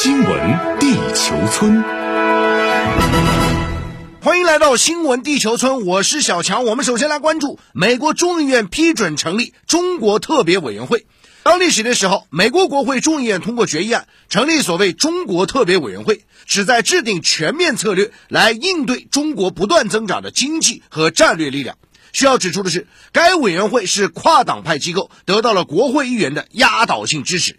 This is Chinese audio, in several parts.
新闻地球村，欢迎来到新闻地球村，我是小强。我们首先来关注美国众议院批准成立中国特别委员会。当历史的时候，美国国会众议院通过决议案，成立所谓中国特别委员会，旨在制定全面策略来应对中国不断增长的经济和战略力量。需要指出的是，该委员会是跨党派机构，得到了国会议员的压倒性支持。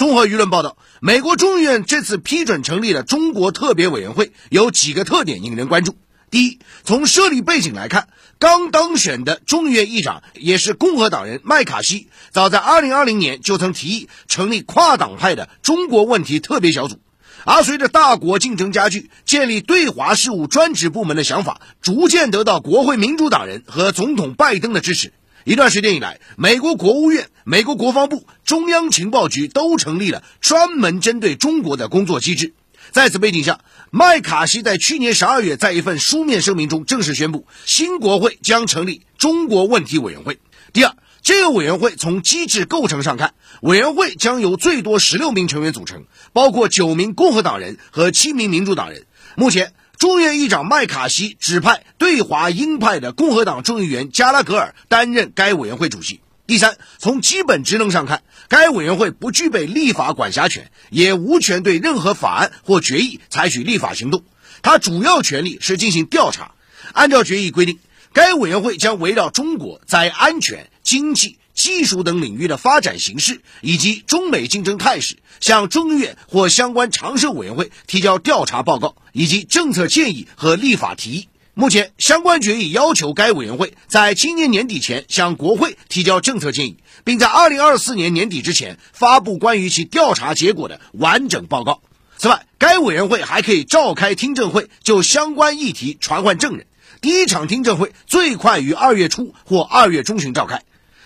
综合舆论报道，美国众议院这次批准成立了中国特别委员会，有几个特点引人关注。第一，从设立背景来看，刚当选的众议院议长也是共和党人麦卡锡，早在2020年就曾提议成立跨党派的中国问题特别小组。而随着大国竞争加剧，建立对华事务专职部门的想法逐渐得到国会民主党人和总统拜登的支持。一段时间以来，美国国务院、美国国防部、中央情报局都成立了专门针对中国的工作机制。在此背景下，麦卡锡在去年十二月在一份书面声明中正式宣布，新国会将成立中国问题委员会。第二，这个委员会从机制构成上看，委员会将由最多十六名成员组成，包括九名共和党人和七名民主党人。目前。众议院议长麦卡锡指派对华鹰派的共和党众议员加拉格尔担任该委员会主席。第三，从基本职能上看，该委员会不具备立法管辖权，也无权对任何法案或决议采取立法行动。它主要权力是进行调查。按照决议规定，该委员会将围绕中国在安全、经济。技术等领域的发展形势以及中美竞争态势，向中院或相关常设委员会提交调查报告以及政策建议和立法提议。目前，相关决议要求该委员会在今年年底前向国会提交政策建议，并在二零二四年年底之前发布关于其调查结果的完整报告。此外，该委员会还可以召开听证会，就相关议题传唤证人。第一场听证会最快于二月初或二月中旬召开。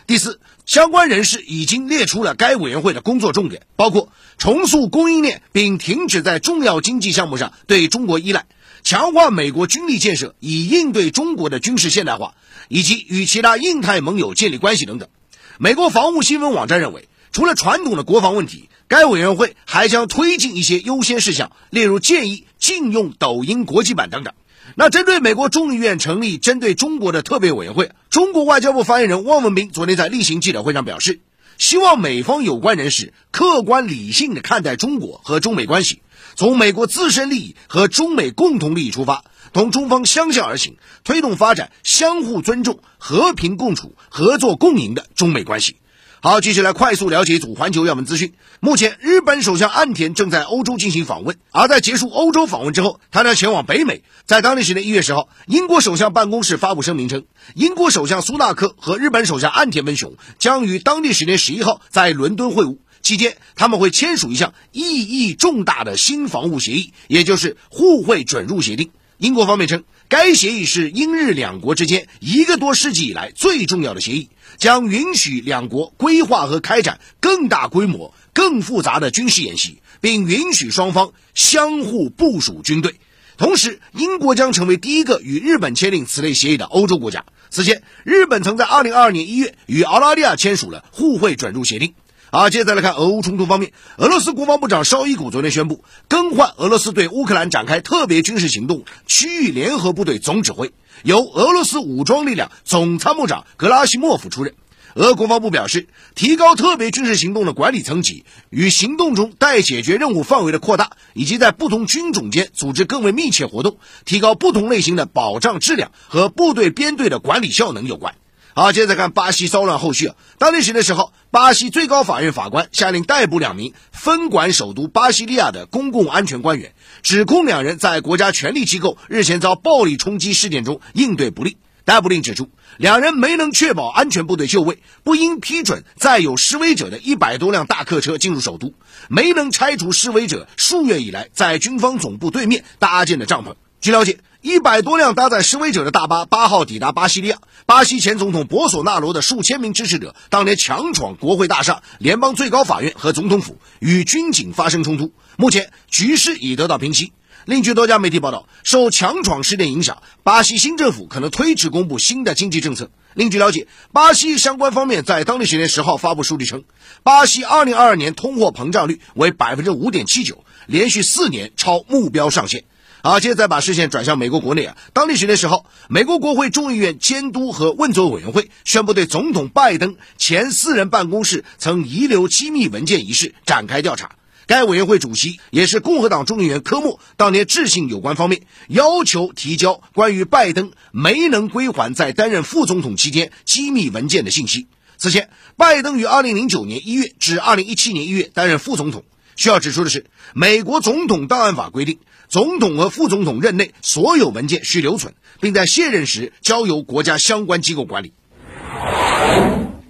第四，相关人士已经列出了该委员会的工作重点，包括重塑供应链并停止在重要经济项目上对中国依赖，强化美国军力建设以应对中国的军事现代化，以及与其他印太盟友建立关系等等。美国防务新闻网站认为，除了传统的国防问题，该委员会还将推进一些优先事项，例如建议禁用抖音国际版等等。那针对美国众议院成立针对中国的特别委员会，中国外交部发言人汪文斌昨天在例行记者会上表示，希望美方有关人士客观理性的看待中国和中美关系，从美国自身利益和中美共同利益出发，同中方相向而行，推动发展相互尊重、和平共处、合作共赢的中美关系。好，继续来快速了解一组环球要闻资讯。目前，日本首相岸田正在欧洲进行访问，而在结束欧洲访问之后，他将前往北美。在当地时间一月十号，英国首相办公室发布声明称，英国首相苏纳克和日本首相岸田文雄将于当地时间十一号在伦敦会晤，期间他们会签署一项意义重大的新防务协议，也就是互惠准入协定。英国方面称，该协议是英日两国之间一个多世纪以来最重要的协议。将允许两国规划和开展更大规模、更复杂的军事演习，并允许双方相互部署军队。同时，英国将成为第一个与日本签订此类协议的欧洲国家。此前，日本曾在2022年1月与澳大利亚签署了互惠准入协定。好，接着来看俄乌冲突方面，俄罗斯国防部长绍伊古昨天宣布更换俄罗斯对乌克兰展开特别军事行动区域联合部队总指挥。由俄罗斯武装力量总参谋长格拉西莫夫出任。俄国防部表示，提高特别军事行动的管理层级与行动中待解决任务范围的扩大，以及在不同军种间组织更为密切活动，提高不同类型的保障质量和部队编队的管理效能有关。好，接着看巴西骚乱后续。当地时间的时候，巴西最高法院法官下令逮捕两名分管首都巴西利亚的公共安全官员，指控两人在国家权力机构日前遭暴力冲击事件中应对不力。逮捕令指出，两人没能确保安全部队就位，不应批准载有示威者的一百多辆大客车进入首都，没能拆除示威者数月以来在军方总部对面搭建的帐篷。据了解。一百多辆搭载示威者的大巴八号抵达巴西利亚。巴西前总统博索纳罗的数千名支持者当年强闯国会大厦、联邦最高法院和总统府，与军警发生冲突。目前局势已得到平息。另据多家媒体报道，受强闯事件影响，巴西新政府可能推迟公布新的经济政策。另据了解，巴西相关方面在当地时间十号发布数据称，巴西二零二二年通货膨胀率为百分之五点七九，连续四年超目标上限。好，接着再把视线转向美国国内啊，当地时间时候，美国国会众议院监督和问责委员会宣布对总统拜登前私人办公室曾遗留机密文件一事展开调查。该委员会主席也是共和党众议员科莫当年致信有关方面，要求提交关于拜登没能归还在担任副总统期间机密文件的信息。此前，拜登于2009年1月至2017年1月担任副总统。需要指出的是，美国总统档案法规定，总统和副总统任内所有文件需留存，并在卸任时交由国家相关机构管理。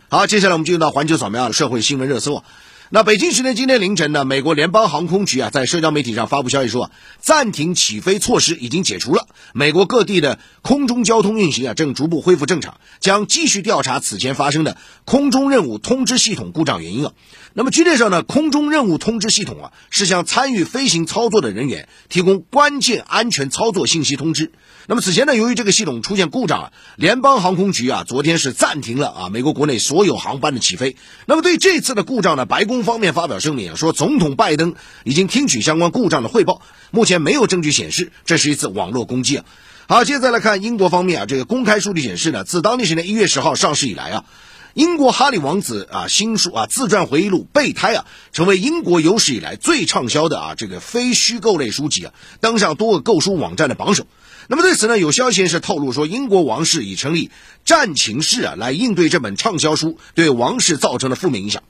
好，接下来我们进入到环球扫描社会新闻热搜。那北京时间今天凌晨呢，美国联邦航空局啊在社交媒体上发布消息说，暂停起飞措施已经解除了，美国各地的空中交通运行啊正逐步恢复正常，将继续调查此前发生的空中任务通知系统故障原因啊。那么据介绍呢，空中任务通知系统啊是向参与飞行操作的人员提供关键安全操作信息通知。那么此前呢，由于这个系统出现故障啊，联邦航空局啊昨天是暂停了啊美国国内所有航班的起飞。那么对这次的故障呢，白宫方面发表声明，说总统拜登已经听取相关故障的汇报，目前没有证据显示这是一次网络攻击啊。好，接下来看英国方面啊，这个公开数据显示呢，自当地时间一月十号上市以来啊，英国哈利王子啊新书啊自传回忆录《备胎》啊，成为英国有史以来最畅销的啊这个非虚构类书籍啊，登上多个购书网站的榜首。那么对此呢，有消息人士透露说，英国王室已成立战情室啊，来应对这本畅销书对王室造成的负面影响。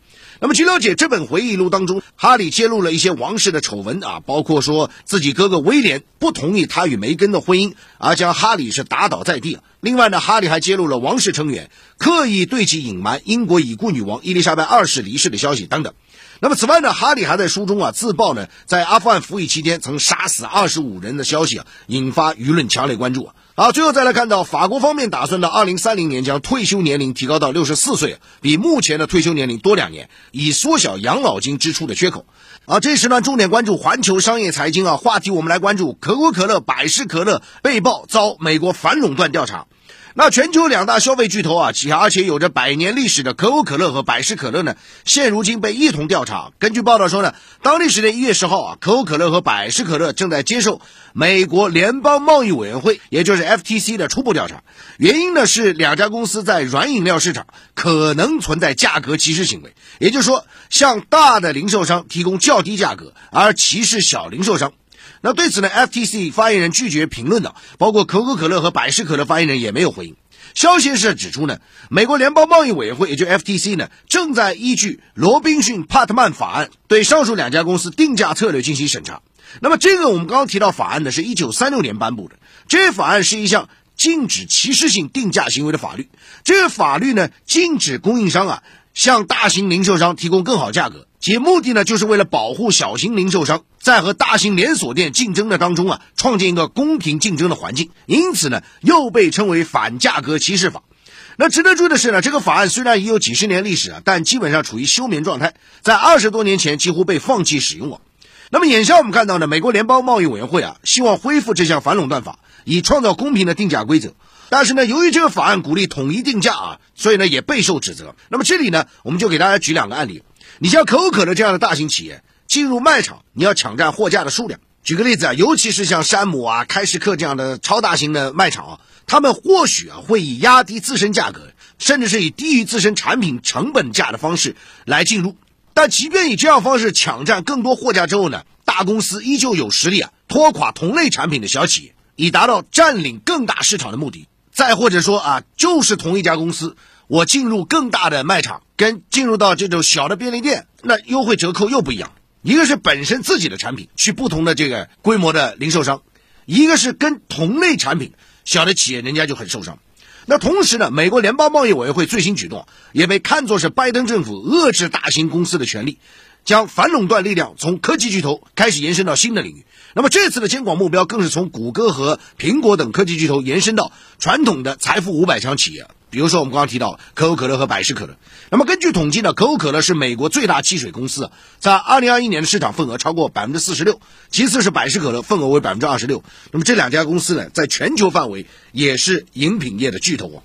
那么据了解，这本回忆录当中，哈里揭露了一些王室的丑闻啊，包括说自己哥哥威廉不同意他与梅根的婚姻，而将哈里是打倒在地。另外呢，哈里还揭露了王室成员刻意对其隐瞒英国已故女王伊丽莎白二世离世的消息等等。那么此外呢，哈里还在书中啊自曝呢在阿富汗服役期间曾杀死二十五人的消息啊，引发舆论强烈关注。好，最后再来看到法国方面打算到二零三零年将退休年龄提高到六十四岁，比目前的退休年龄多两年，以缩小养老金支出的缺口。啊，这时呢重点关注环球商业财经啊话题，我们来关注可口可乐、百事可乐被曝遭美国反垄断调查。那全球两大消费巨头啊，且而且有着百年历史的可口可乐和百事可乐呢，现如今被一同调查。根据报道说呢，当地时间一月十号啊，可口可乐和百事可乐正在接受美国联邦贸易委员会，也就是 FTC 的初步调查。原因呢是两家公司在软饮料市场可能存在价格歧视行为，也就是说，向大的零售商提供较低价格，而歧视小零售商。那对此呢，FTC 发言人拒绝评论的，包括可口可乐和百事可乐发言人也没有回应。消息是指出呢，美国联邦贸易委员会，也就 FTC 呢，正在依据罗宾逊帕特曼法案对上述两家公司定价策略进行审查。那么这个我们刚刚提到法案呢，是一九三六年颁布的，这法案是一项禁止歧视性定价行为的法律。这个法律呢，禁止供应商啊向大型零售商提供更好价格。其目的呢，就是为了保护小型零售商在和大型连锁店竞争的当中啊，创建一个公平竞争的环境。因此呢，又被称为反价格歧视法。那值得注意的是呢，这个法案虽然已有几十年历史啊，但基本上处于休眠状态，在二十多年前几乎被放弃使用了。那么眼下我们看到呢，美国联邦贸易委员会啊，希望恢复这项反垄断法，以创造公平的定价规则。但是呢，由于这个法案鼓励统一定价啊，所以呢也备受指责。那么这里呢，我们就给大家举两个案例。你像可口可乐这样的大型企业进入卖场，你要抢占货架的数量。举个例子啊，尤其是像山姆啊、开市客这样的超大型的卖场啊，他们或许啊会以压低自身价格，甚至是以低于自身产品成本价的方式来进入。但即便以这样方式抢占更多货架之后呢，大公司依旧有实力啊拖垮同类产品的小企业，以达到占领更大市场的目的。再或者说啊，就是同一家公司。我进入更大的卖场，跟进入到这种小的便利店，那优惠折扣又不一样。一个是本身自己的产品去不同的这个规模的零售商，一个是跟同类产品小的企业，人家就很受伤。那同时呢，美国联邦贸易委员会最新举动也被看作是拜登政府遏制大型公司的权利，将反垄断力量从科技巨头开始延伸到新的领域。那么这次的监管目标更是从谷歌和苹果等科技巨头延伸到传统的财富五百强企业。比如说，我们刚刚提到可口可乐和百事可乐。那么根据统计呢，可口可乐是美国最大汽水公司，在二零二一年的市场份额超过百分之四十六，其次是百事可乐，份额为百分之二十六。那么这两家公司呢，在全球范围也是饮品业的巨头啊。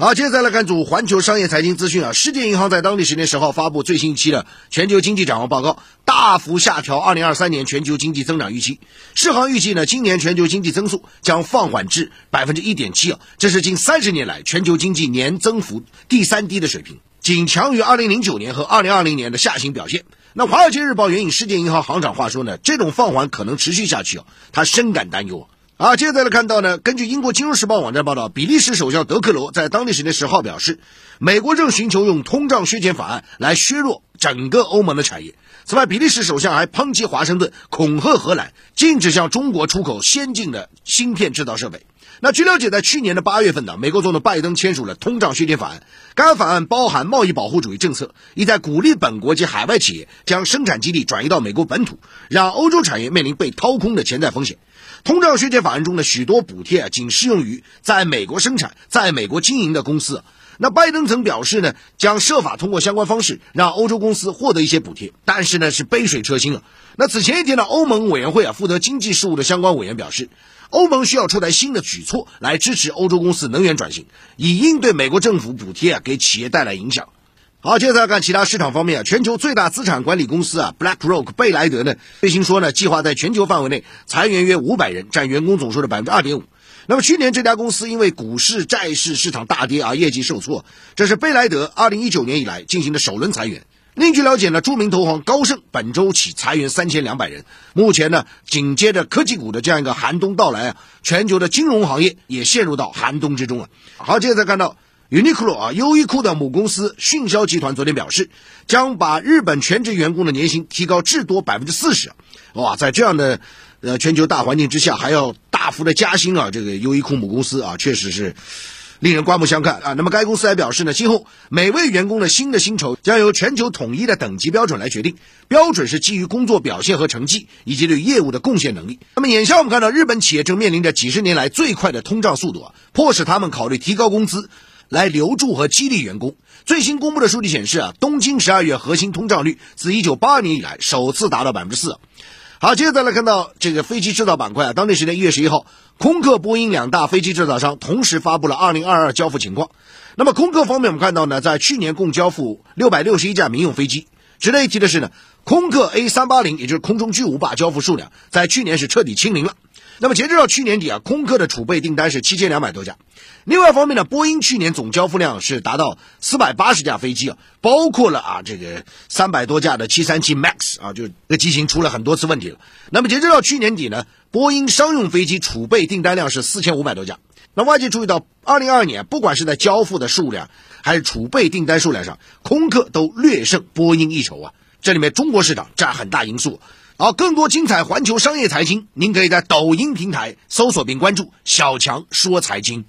好，接着再来看组环球商业财经资讯啊。世界银行在当地时间十号发布最新一期的全球经济展望报告，大幅下调二零二三年全球经济增长预期。世行预计呢，今年全球经济增速将放缓至百分之一点七啊，这是近三十年来全球经济年增幅第三低的水平，仅强于二零零九年和二零二零年的下行表现。那《华尔街日报》援引世界银行行长话说呢，这种放缓可能持续下去啊，他深感担忧。啊，接着再来看到呢，根据英国金融时报网站报道，比利时首相德克罗在当地时间十号表示，美国正寻求用通胀削减法案来削弱整个欧盟的产业。此外，比利时首相还抨击华盛顿恐吓荷兰，禁止向中国出口先进的芯片制造设备。那据了解，在去年的八月份呢，美国总统拜登签署了通胀削减法案。该法案包含贸易保护主义政策，意在鼓励本国及海外企业将生产基地转移到美国本土，让欧洲产业面临被掏空的潜在风险。通胀削减法案中的许多补贴啊，仅适用于在美国生产、在美国经营的公司。那拜登曾表示呢，将设法通过相关方式让欧洲公司获得一些补贴，但是呢是杯水车薪啊。那此前一天呢，欧盟委员会啊负责经济事务的相关委员表示。欧盟需要出台新的举措来支持欧洲公司能源转型，以应对美国政府补贴啊给企业带来影响。好，接着来看其他市场方面啊，全球最大资产管理公司啊，BlackRock 贝莱德呢，最新说呢，计划在全球范围内裁员约五百人，占员工总数的百分之二点五。那么去年这家公司因为股市、债市市场大跌而业绩受挫，这是贝莱德二零一九年以来进行的首轮裁员。另据了解呢，著名投行高盛本周起裁员三千两百人。目前呢，紧接着科技股的这样一个寒冬到来啊，全球的金融行业也陷入到寒冬之中啊。好，接着再看到 Uniqlo 啊，优衣库的母公司迅销集团昨天表示，将把日本全职员工的年薪提高至多百分之四十。哇，在这样的呃全球大环境之下，还要大幅的加薪啊，这个优衣库母公司啊，确实是。令人刮目相看啊！那么该公司还表示呢，今后每位员工的新的薪酬将由全球统一的等级标准来决定，标准是基于工作表现和成绩以及对业务的贡献能力。那么眼下我们看到，日本企业正面临着几十年来最快的通胀速度啊，迫使他们考虑提高工资来留住和激励员工。最新公布的数据显示啊，东京十二月核心通胀率自一九八二年以来首次达到百分之四。好，接着再来看到这个飞机制造板块啊，当地时间一月十一号，空客、波音两大飞机制造商同时发布了二零二二交付情况。那么空客方面，我们看到呢，在去年共交付六百六十一架民用飞机。值得一提的是呢，空客 A 三八零，也就是空中巨无霸交付数量，在去年是彻底清零了。那么截止到去年底啊，空客的储备订单是七千两百多架。另外一方面呢，波音去年总交付量是达到四百八十架飞机啊，包括了啊这个三百多架的七三七 MAX 啊，就这机型出了很多次问题了。那么截止到去年底呢，波音商用飞机储备订单量是四千五百多架。那外界注意到，二零二二年不管是在交付的数量还是储备订单数量上，空客都略胜波音一筹啊。这里面中国市场占很大因素。好，更多精彩环球商业财经，您可以在抖音平台搜索并关注“小强说财经”。